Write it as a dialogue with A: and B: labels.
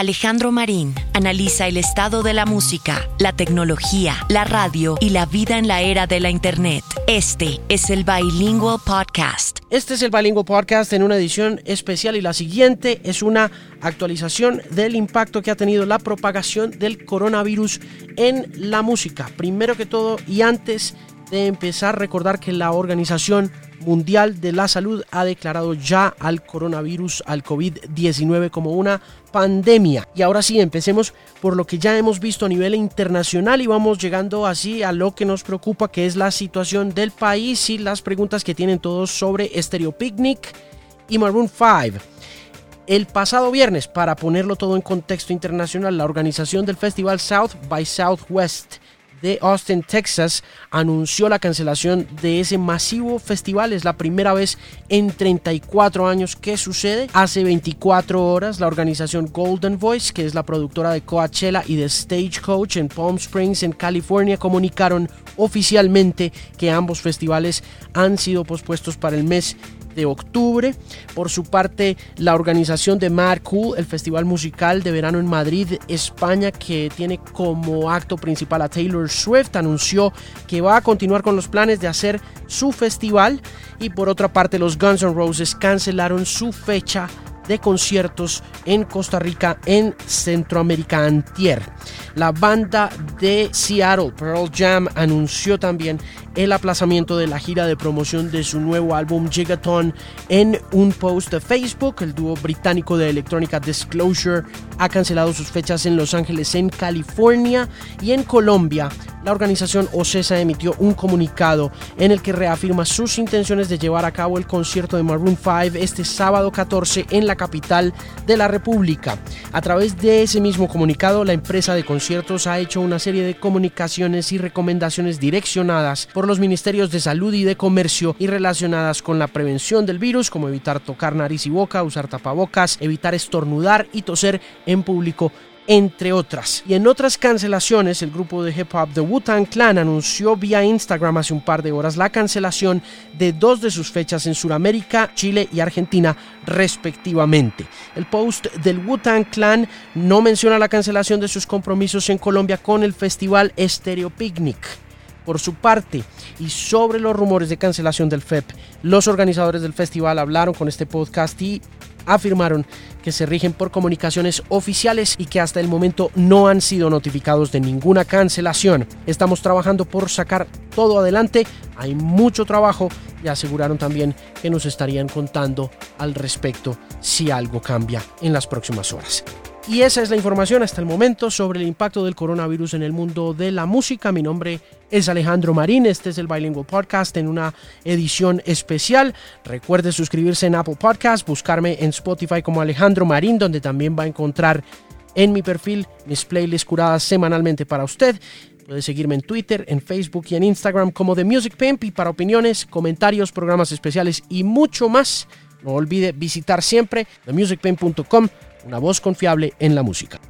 A: Alejandro Marín analiza el estado de la música, la tecnología, la radio y la vida en la era de la Internet. Este es el Bilingual Podcast.
B: Este es el Bilingual Podcast en una edición especial y la siguiente es una actualización del impacto que ha tenido la propagación del coronavirus en la música. Primero que todo y antes de empezar, recordar que la Organización Mundial de la Salud ha declarado ya al coronavirus, al COVID-19 como una pandemia. Y ahora sí, empecemos por lo que ya hemos visto a nivel internacional y vamos llegando así a lo que nos preocupa, que es la situación del país y las preguntas que tienen todos sobre Stereo Picnic y Maroon 5. El pasado viernes, para ponerlo todo en contexto internacional, la organización del festival South by Southwest de Austin, Texas, anunció la cancelación de ese masivo festival. Es la primera vez en 34 años que sucede. Hace 24 horas, la organización Golden Voice, que es la productora de Coachella y de Stagecoach en Palm Springs, en California, comunicaron oficialmente que ambos festivales han sido pospuestos para el mes de octubre. Por su parte, la organización de Mad Cool, el festival musical de verano en Madrid, España, que tiene como acto principal a Taylor Swift, anunció que va a continuar con los planes de hacer su festival. Y por otra parte, los Guns N' Roses cancelaron su fecha de conciertos en Costa Rica en Centroamérica Antier. La banda de Seattle, Pearl Jam, anunció también el aplazamiento de la gira de promoción de su nuevo álbum Gigaton en un post de Facebook. El dúo británico de electrónica Disclosure ha cancelado sus fechas en Los Ángeles, en California y en Colombia. La organización OCESA emitió un comunicado en el que reafirma sus intenciones de llevar a cabo el concierto de Maroon 5 este sábado 14 en la capital de la República. A través de ese mismo comunicado, la empresa de conciertos ha hecho una serie de comunicaciones y recomendaciones direccionadas por los ministerios de salud y de comercio y relacionadas con la prevención del virus, como evitar tocar nariz y boca, usar tapabocas, evitar estornudar y toser en público entre otras. Y en otras cancelaciones, el grupo de hip hop The Wu-Tang Clan anunció vía Instagram hace un par de horas la cancelación de dos de sus fechas en Sudamérica, Chile y Argentina, respectivamente. El post del Wu-Tang Clan no menciona la cancelación de sus compromisos en Colombia con el festival Stereo Picnic. Por su parte, y sobre los rumores de cancelación del FEP, los organizadores del festival hablaron con este podcast y afirmaron que se rigen por comunicaciones oficiales y que hasta el momento no han sido notificados de ninguna cancelación. Estamos trabajando por sacar todo adelante, hay mucho trabajo y aseguraron también que nos estarían contando al respecto si algo cambia en las próximas horas. Y esa es la información hasta el momento sobre el impacto del coronavirus en el mundo de la música. Mi nombre es Alejandro Marín, este es el Bilingual Podcast en una edición especial. Recuerde suscribirse en Apple Podcast, buscarme en Spotify como Alejandro Marín, donde también va a encontrar en mi perfil mis playlists curadas semanalmente para usted. Puede seguirme en Twitter, en Facebook y en Instagram como The Music Pimp y para opiniones, comentarios, programas especiales y mucho más. No olvide visitar siempre themusicpimp.com una voz confiable en la música.